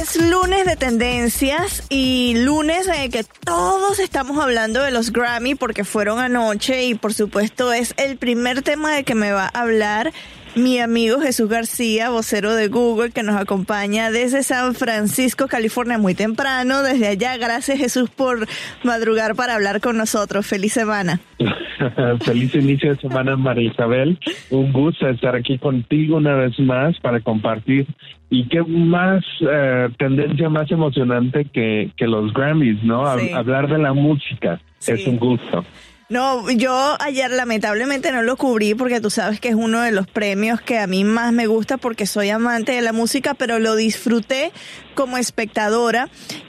Es lunes de tendencias y lunes en el que todos estamos hablando de los Grammy porque fueron anoche y por supuesto es el primer tema de que me va a hablar mi amigo Jesús García, vocero de Google, que nos acompaña desde San Francisco, California, muy temprano. Desde allá, gracias Jesús por madrugar para hablar con nosotros. Feliz semana. Feliz inicio de semana, María Isabel. Un gusto estar aquí contigo una vez más para compartir. Y qué más eh, tendencia más emocionante que, que los Grammys, ¿no? Hablar de la música. Es un gusto. No, yo ayer lamentablemente no lo cubrí porque tú sabes que es uno de los premios que a mí más me gusta porque soy amante de la música, pero lo disfruté como espectadora.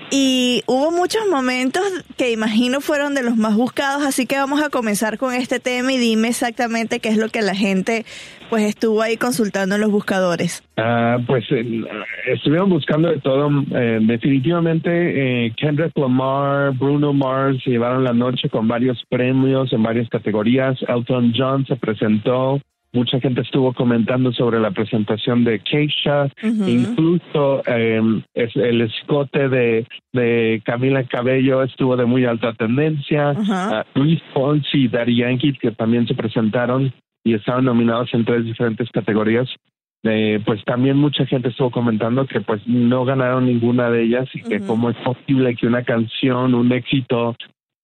Y hubo muchos momentos que imagino fueron de los más buscados, así que vamos a comenzar con este tema y dime exactamente qué es lo que la gente pues estuvo ahí consultando los buscadores. Ah, pues eh, estuvieron buscando de todo. Eh, definitivamente eh, Kendrick Lamar, Bruno Mars llevaron la noche con varios premios en varias categorías. Elton John se presentó. Mucha gente estuvo comentando sobre la presentación de Keisha, incluso em, el escote de, de Camila Cabello estuvo de muy alta tendencia. Ah, Luis Fonsi y Daddy Yankee, que también se presentaron y estaban nominados en tres diferentes categorías. Eh, pues también mucha gente estuvo comentando que pues no ganaron ninguna de ellas y que cómo es posible que una canción, un éxito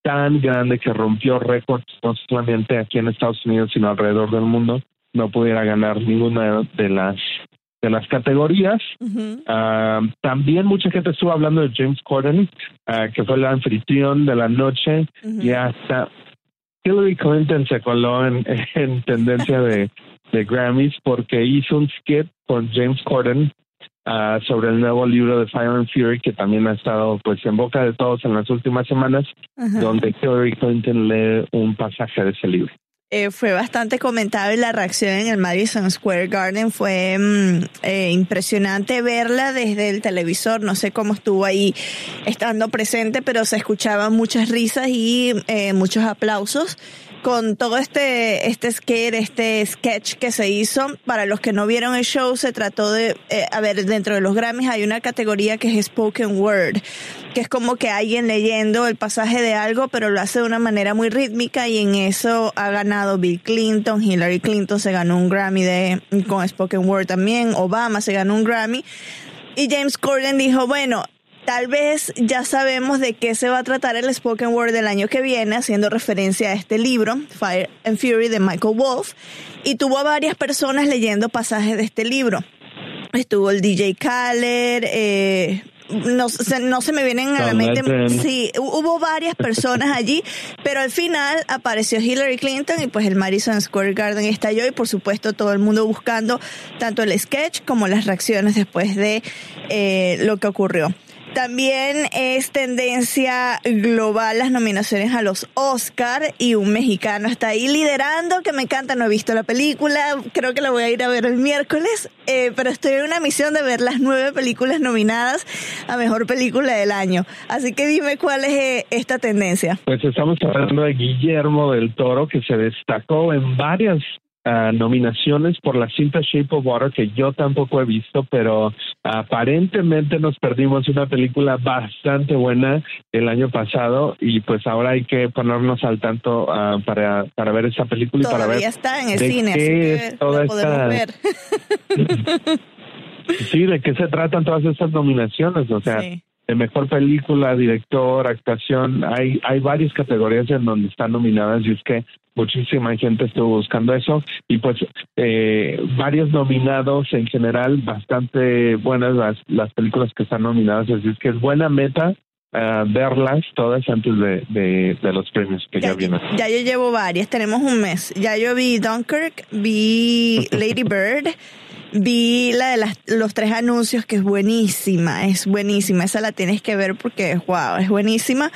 tan grande que rompió récords no solamente aquí en Estados Unidos sino alrededor del mundo no pudiera ganar ninguna de las de las categorías. Ah, también mucha gente estuvo hablando de James Corden, ah, que fue el anfitrión de la noche y hasta Hillary Clinton se coló en, tendencia de, Grammys porque hizo un skit con James Corden ah, sobre el nuevo libro de Fire and Fury que también ha estado pues en boca de todos en las últimas semanas, donde Hillary Clinton lee un pasaje de ese libro. Eh, fue bastante comentable la reacción en el Madison Square Garden. Fue mm, eh, impresionante verla desde el televisor. No sé cómo estuvo ahí estando presente, pero se escuchaban muchas risas y eh, muchos aplausos con todo este, este skate, este sketch que se hizo. Para los que no vieron el show, se trató de, eh, a ver, dentro de los Grammys hay una categoría que es Spoken Word, que es como que alguien leyendo el pasaje de algo, pero lo hace de una manera muy rítmica y en eso ha ganado Bill Clinton, Hillary Clinton se ganó un Grammy de, con Spoken Word también, Obama se ganó un Grammy. Y James Corden dijo, bueno, Tal vez ya sabemos de qué se va a tratar el Spoken Word del año que viene, haciendo referencia a este libro, Fire and Fury, de Michael Wolff, y tuvo a varias personas leyendo pasajes de este libro. Estuvo el DJ Khaled, eh, no, se, no se me vienen a la mente. Sí, hubo varias personas allí, pero al final apareció Hillary Clinton y pues el Madison Square Garden estalló y por supuesto todo el mundo buscando tanto el sketch como las reacciones después de eh, lo que ocurrió. También es tendencia global las nominaciones a los Oscar y un mexicano está ahí liderando, que me encanta, no he visto la película, creo que la voy a ir a ver el miércoles, eh, pero estoy en una misión de ver las nueve películas nominadas a Mejor Película del Año. Así que dime cuál es eh, esta tendencia. Pues estamos hablando de Guillermo del Toro, que se destacó en varias nominaciones por la cinta Shape of Water que yo tampoco he visto, pero aparentemente nos perdimos una película bastante buena el año pasado y pues ahora hay que ponernos al tanto ah, para, para ver esa película y para ver está en el cine, así que podemos ver. sí, de qué se tratan todas estas nominaciones, o sea, de mejor película, director, actuación, hay hay varias categorías en donde están nominadas y es que muchísima gente estuvo buscando eso y pues eh, varios nominados en general, bastante buenas las, las películas que están nominadas, así es que es buena meta verlas todas antes de, de, los premios que ya, vienen. Ya yo llevo varias, tenemos un mes. Ya yo vi Dunkirk, vi Lady Bird. Vi la de las, los tres anuncios que es buenísima, es buenísima, esa la tienes que ver porque wow, es buenísima.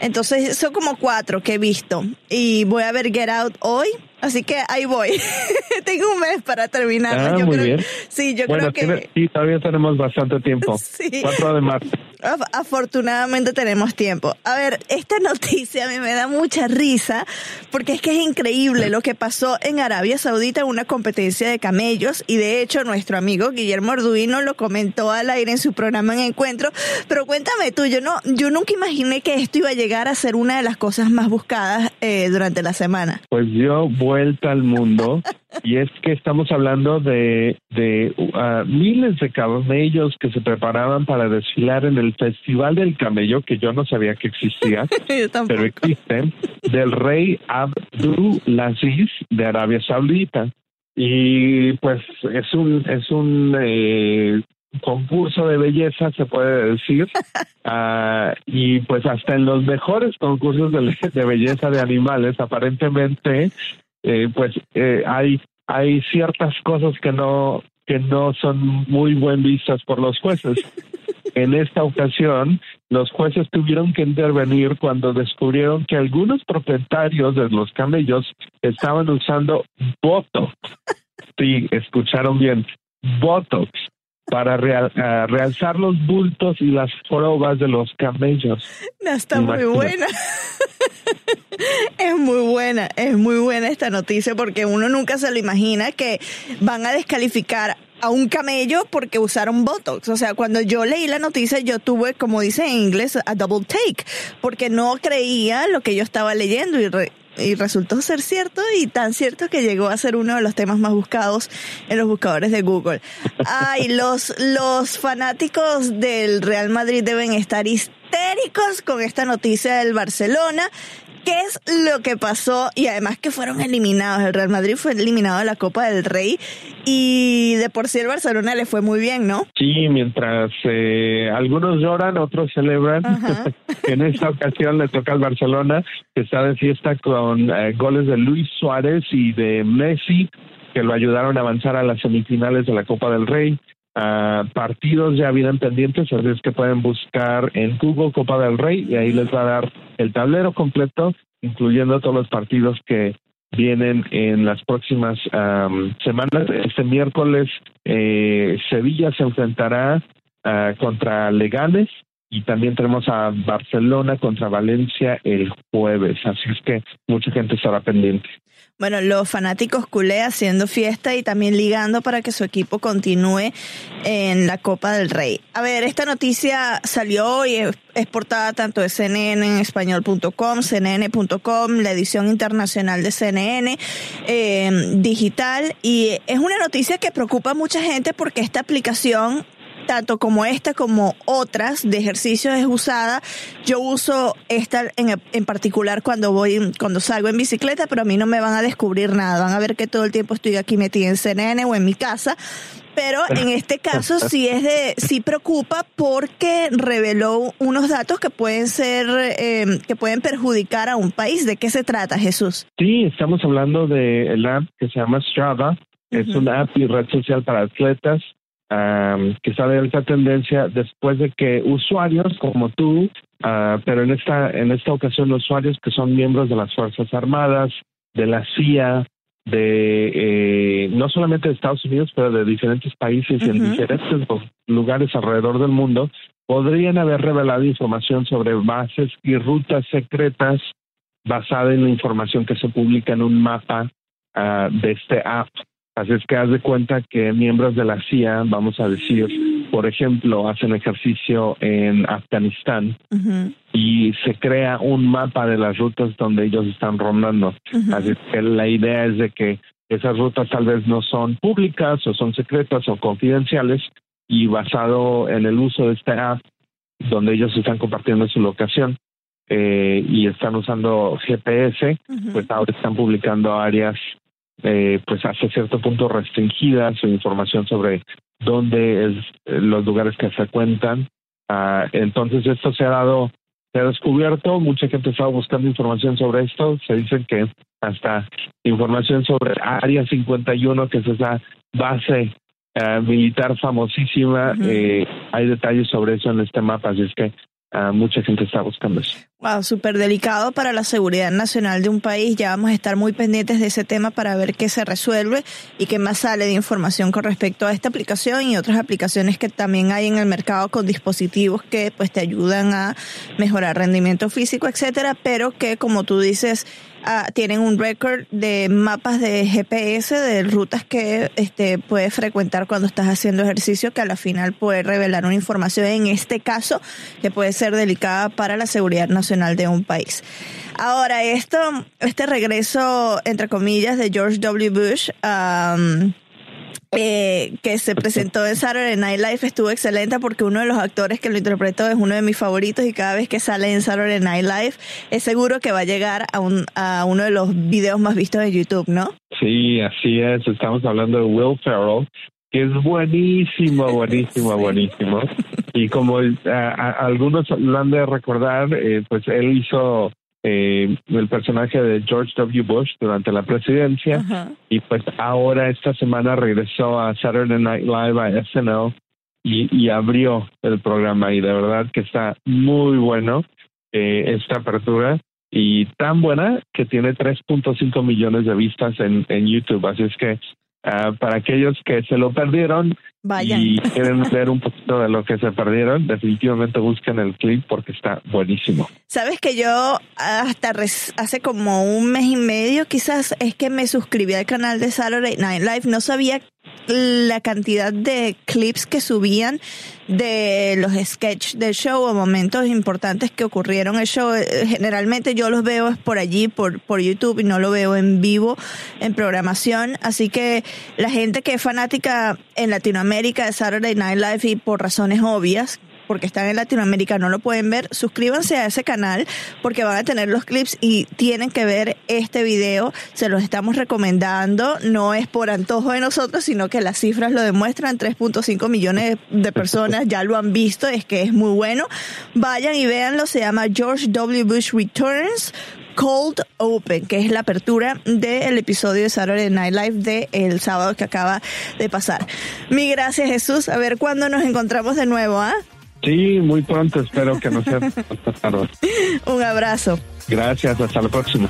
Entonces son como cuatro que he visto. Y voy a ver Get Out hoy Así que ahí voy. Tengo un mes para terminar. Ah, yo muy creo, bien. Sí, yo creo que. Sí, todavía tenemos bastante tiempo. Sí. 4 de marzo. Afortunadamente tenemos tiempo. A ver, esta noticia a mí me da mucha risa porque es que es increíble lo que pasó en Arabia Saudita en una competencia de camellos y de hecho nuestro amigo Guillermo Arduino lo comentó al aire en su programa en Encuentro. Pero cuéntame tú, yo no, yo nunca imaginé que esto iba a llegar a ser una de las cosas más buscadas eh, durante la semana. Pues yo vuelta al mundo y es que estamos hablando de, de uh, miles de camellos que se preparaban para desfilar en el Festival del Camello, que yo no sabía que existía, pero existe, del rey Abdulaziz de Arabia Saudita. Y pues es un, es un eh, concurso de belleza, se puede decir, uh, y pues hasta en los mejores concursos de, de, belleza de animales, aparentemente eh, pues eh, hay hay ciertas cosas que no que no son muy buen vistas por los jueces. En esta ocasión, los jueces tuvieron que intervenir cuando descubrieron que algunos propietarios de los camellos estaban usando Botox. Sí, escucharon bien, Botox para realzar los bultos y las probas de los camellos. está muy buena. es muy buena, es muy buena esta noticia porque uno nunca se lo imagina que van a descalificar a un camello porque usaron Botox. O sea, cuando yo leí la noticia, yo tuve, como dice en inglés, a double take, porque no creía lo que yo estaba leyendo y y resultó ser cierto y tan cierto que llegó a ser uno de los temas más buscados en los buscadores de Google. Ay, los, los fanáticos del Real Madrid deben estar histéricos con esta noticia del Barcelona qué es lo que pasó y además que fueron eliminados. El Real Madrid fue eliminado de la Copa del Rey y de por sí el Barcelona le fue muy bien, ¿no? Sí, mientras eh, algunos lloran, otros celebran. en esta ocasión le toca al Barcelona, que está de fiesta con eh, goles de Luis Suárez y de Messi, que lo ayudaron a avanzar a las semifinales de la Copa del Rey. Uh, partidos ya vienen pendientes, así es que pueden buscar en Google Copa del Rey y ahí les va a dar el tablero completo, incluyendo todos los partidos que vienen en las próximas semanas. Este miércoles eh, Sevilla se enfrentará uh, contra Leganes y también tenemos a Barcelona contra Valencia el jueves, así es que mucha gente estará pendiente. Bueno, los fanáticos culé haciendo fiesta y también ligando para que su equipo continúe en la Copa del Rey. A ver, esta noticia salió y es, portada tanto de CNN en español.com, CNN.com, la edición internacional de CNN eh, digital y es una noticia que preocupa a mucha gente porque esta aplicación tanto como esta como otras de ejercicio es usada. Yo uso esta en, en, particular cuando voy, cuando salgo en bicicleta, pero a mí no me van a descubrir nada. Van a ver que todo el tiempo estoy aquí metida en CNN o en mi casa. Pero en este caso sí es de, sí preocupa porque reveló unos datos que pueden ser, em, que pueden perjudicar a un país. ¿De qué se trata, Jesús? Sí, estamos hablando de la app que se llama Strava. Es una app y red social para atletas que está de alta tendencia después de que usuarios como tú, uh, pero en esta, en esta ocasión usuarios que son miembros de las Fuerzas Armadas, de la CIA, de eh, no solamente de Estados Unidos, pero de diferentes países y en diferentes lugares alrededor del mundo, podrían haber revelado información sobre bases y rutas secretas basada en la información que se publica en un mapa uh, de este app. Así es que haz de cuenta que miembros de la CIA, vamos a decir, por ejemplo, hacen ejercicio en Afganistán y se crea un mapa de las rutas donde ellos están rondando. Así que la idea es de que esas rutas tal vez no son públicas o son secretas o confidenciales y basado en el uso de esta app donde ellos están compartiendo su locación eh, y están usando GPS, pues ahora están publicando áreas eh, pues hasta cierto punto restringida su información sobre dónde es eh, los lugares que se cuentan. Ah, entonces esto se ha dado, se ha descubierto, mucha gente estaba buscando información sobre esto, se dice que hasta información sobre Área 51, que es esa base eh, militar famosísima, eh, hay detalles sobre eso en este mapa, así es que uh, mucha gente está buscando eso. Wow, súper delicado para la seguridad nacional de un país. Ya vamos a estar muy pendientes de ese tema para ver qué se resuelve y qué más sale de información con respecto a esta aplicación y otras aplicaciones que también hay en el mercado con dispositivos que pues te ayudan a mejorar rendimiento físico, etcétera, pero que como tú dices, ah, tienen un récord de mapas de GPS de rutas que este puedes frecuentar cuando estás haciendo ejercicio que a la final puede revelar una información en este caso que puede ser delicada para la seguridad nacional de un país. Ahora, esto, este regreso, entre comillas, de George W. Bush, eh, que se presentó en Saturday Night Live estuvo excelente porque uno de los actores que lo interpretó es uno de mis favoritos y cada vez que sale en Saturday Night Live es seguro que va a llegar a, un, a uno de los videos más vistos de YouTube, ¿no? Sí, así es. Estamos hablando de Will Ferrell, que es buenísimo, buenísimo, buenísimo. Y como eh, algunos lo han de recordar, eh, pues él hizo eh, el personaje de George W. Bush durante la presidencia y pues ahora esta semana regresó a Saturday Night Live a SNL y, y abrió el programa y de verdad que está muy bueno esta apertura y tan buena que tiene 3.5 millones de vistas en, en YouTube. Así es que Ah, para aquellos que se lo perdieron y quieren ver un poquito de lo que se perdieron, definitivamente busquen el clip porque está buenísimo. Sabes que yo hasta hace como un mes y medio quizás es que me suscribí al canal de Saturday Night Live, no sabía la cantidad de clips que subían de los sketches del show o momentos importantes que ocurrieron el show. Eh, generalmente yo los veo por allí, por, por YouTube, y no lo veo en vivo, en programación. Así que la gente que es fanática en Latinoamérica de Saturday Night Live y por razones obvias, porque están en Latinoamérica, no lo pueden ver, suscríbanse a ese canal porque van a tener los clips y tienen que ver este video. Se los estamos recomendando. No es por antojo de nosotros, sino que las cifras lo demuestran. 3.5 millones de personas ya lo han visto. Es que es muy bueno. Vayan y véanlo. Se llama George W. Bush Returns. Cold Open, que es la apertura del episodio de Saturday Night Live de el sábado que acaba de pasar. Mi gracias Jesús, a ver cuándo nos encontramos de nuevo, ¿ah? Sí, muy pronto, espero que no sea Un abrazo. Gracias, hasta la próxima.